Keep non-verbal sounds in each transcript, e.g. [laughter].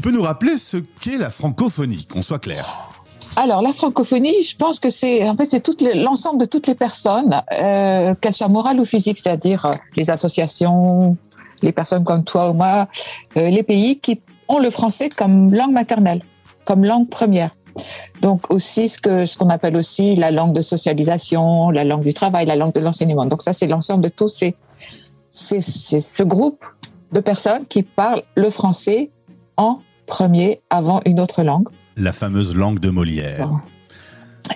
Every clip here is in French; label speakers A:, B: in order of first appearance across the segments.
A: Tu peux nous rappeler ce qu'est la francophonie, qu'on soit clair
B: alors, la francophonie, je pense que c'est en fait c'est l'ensemble de toutes les personnes, euh, qu'elles soient morales ou physiques, c'est-à-dire euh, les associations, les personnes comme toi ou moi, euh, les pays qui ont le français comme langue maternelle, comme langue première. Donc aussi ce que ce qu'on appelle aussi la langue de socialisation, la langue du travail, la langue de l'enseignement. Donc ça c'est l'ensemble de tous ces c'est ce groupe de personnes qui parlent le français en premier avant une autre langue.
A: La fameuse langue de Molière.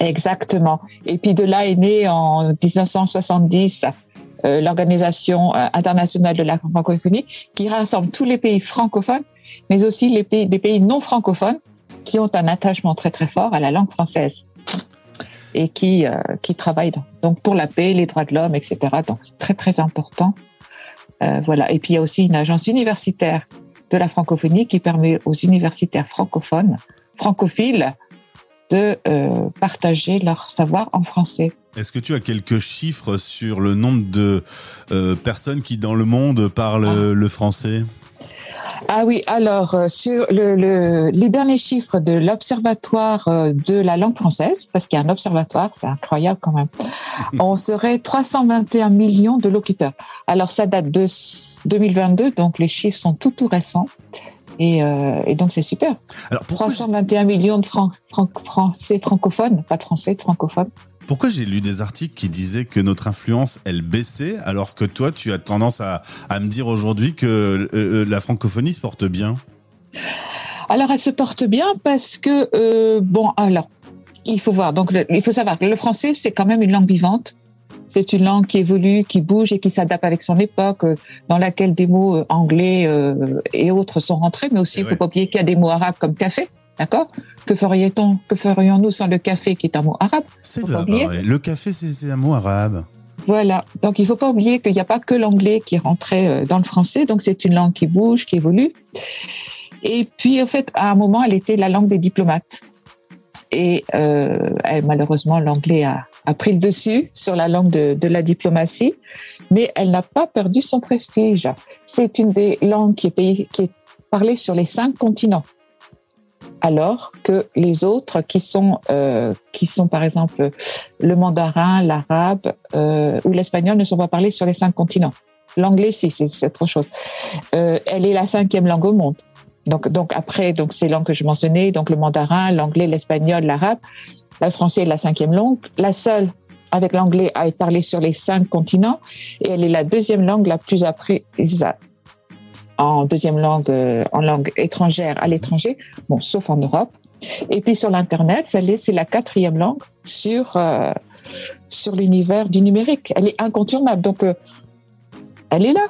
B: Exactement. Et puis de là est née en 1970 euh, l'Organisation euh, internationale de la francophonie qui rassemble tous les pays francophones, mais aussi les pays, des pays non francophones qui ont un attachement très très fort à la langue française et qui, euh, qui travaillent donc pour la paix, les droits de l'homme, etc. Donc c'est très très important. Euh, voilà. Et puis il y a aussi une agence universitaire de la francophonie qui permet aux universitaires francophones, francophiles, de euh, partager leur savoir en français.
A: Est-ce que tu as quelques chiffres sur le nombre de euh, personnes qui dans le monde parlent ah. le français?
B: Ah oui, alors euh, sur le, les derniers chiffres de l'Observatoire euh, de la langue française, parce qu'il y a un observatoire, c'est incroyable quand même, [laughs] on serait 321 millions de locuteurs. Alors ça date de 2022, donc les chiffres sont tout tout récents. Et, euh, et donc c'est super. Alors 321 millions de francs français francophones, pas de français, francophones.
A: Pourquoi j'ai lu des articles qui disaient que notre influence, elle baissait, alors que toi, tu as tendance à, à me dire aujourd'hui que euh, euh, la francophonie se porte bien?
B: Alors, elle se porte bien parce que, euh, bon, alors, il faut voir. Donc, il faut savoir que le français, c'est quand même une langue vivante. C'est une langue qui évolue, qui bouge et qui s'adapte avec son époque, euh, dans laquelle des mots anglais et autres sont rentrés, mais aussi, il ne faut pas oublier qu'il y a des mots arabes comme café D'accord? Que ferions-nous sans le café qui est un mot arabe?
A: C'est vrai. Le café, c'est un mot arabe.
B: Voilà. Donc, il ne faut pas oublier qu'il n'y a pas que l'anglais qui est rentré euh, dans le français. Donc, c'est une langue qui bouge, qui évolue. Et puis, en fait, à un moment, elle était la langue des diplomates. Et euh, malheureusement, l'anglais a, pris le dessus sur la langue de, de la diplomatie, mais elle n'a pas perdu son prestige. C'est une des langues qui est, qui est parlée sur les cinq continents alors que les autres qui sont euh, qui sont par exemple le mandarin, l'arabe euh, ou l'espagnol ne sont pas parlés sur les cinq continents. L'anglais, si, c'est autre chose. Euh, elle est la cinquième langue au monde. Donc, donc après, donc ces langues que je mentionnais, donc le mandarin, l'anglais, l'espagnol, l'arabe, le français est la cinquième langue, la seule avec l'anglais à être parlée sur les cinq continents, et elle est la deuxième langue la plus apprise en deuxième langue, euh, en langue étrangère à l'étranger, bon, sauf en Europe. Et puis sur l'Internet, c'est la quatrième langue sur, euh, sur l'univers du numérique. Elle est incontournable. Donc, euh, elle est là.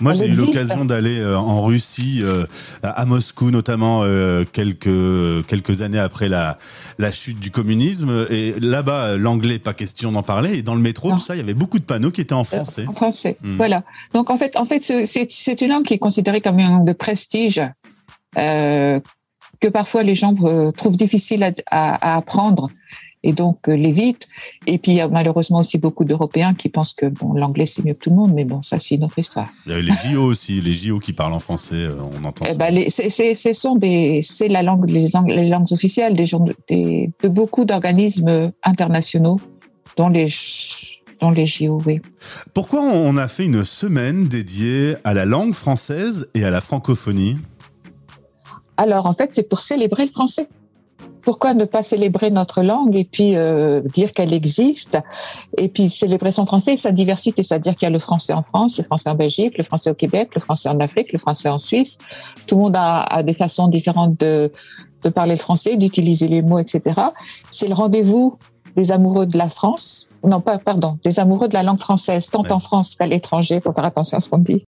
A: Moi, j'ai eu l'occasion d'aller euh, en Russie, euh, à Moscou notamment, euh, quelques quelques années après la la chute du communisme. Et là-bas, l'anglais, pas question d'en parler. Et dans le métro, tout ça, il y avait beaucoup de panneaux qui étaient en français.
B: En français, hmm. voilà. Donc en fait, en fait, c'est une langue qui est considérée comme une langue de prestige. que parfois les gens trouvent difficile à, à apprendre et donc euh, l'évite. Et puis il y a malheureusement aussi beaucoup d'Européens qui pensent que bon, l'anglais c'est mieux que tout le monde, mais bon, ça c'est une autre histoire.
A: Il y a les JO aussi, les JO qui parlent en français, euh, on entend. Eh
B: ben, ce sont des, c'est la langue, les, les langues officielles des, des de beaucoup d'organismes internationaux, dont les dont les JO, oui.
A: Pourquoi on a fait une semaine dédiée à la langue française et à la francophonie?
B: Alors en fait, c'est pour célébrer le français pourquoi ne pas célébrer notre langue et puis euh, dire qu'elle existe et puis célébrer son français et sa diversité, c'est-à-dire qu'il y a le français en France, le français en Belgique, le français au Québec, le français en Afrique, le français en Suisse. Tout le monde a, des façons différentes de, de parler le français, d'utiliser les mots, etc. C'est le rendez-vous des amoureux de la France, non pas, pardon, des amoureux de la langue française, tant en France qu'à l'étranger. Faut faire attention à ce qu'on dit.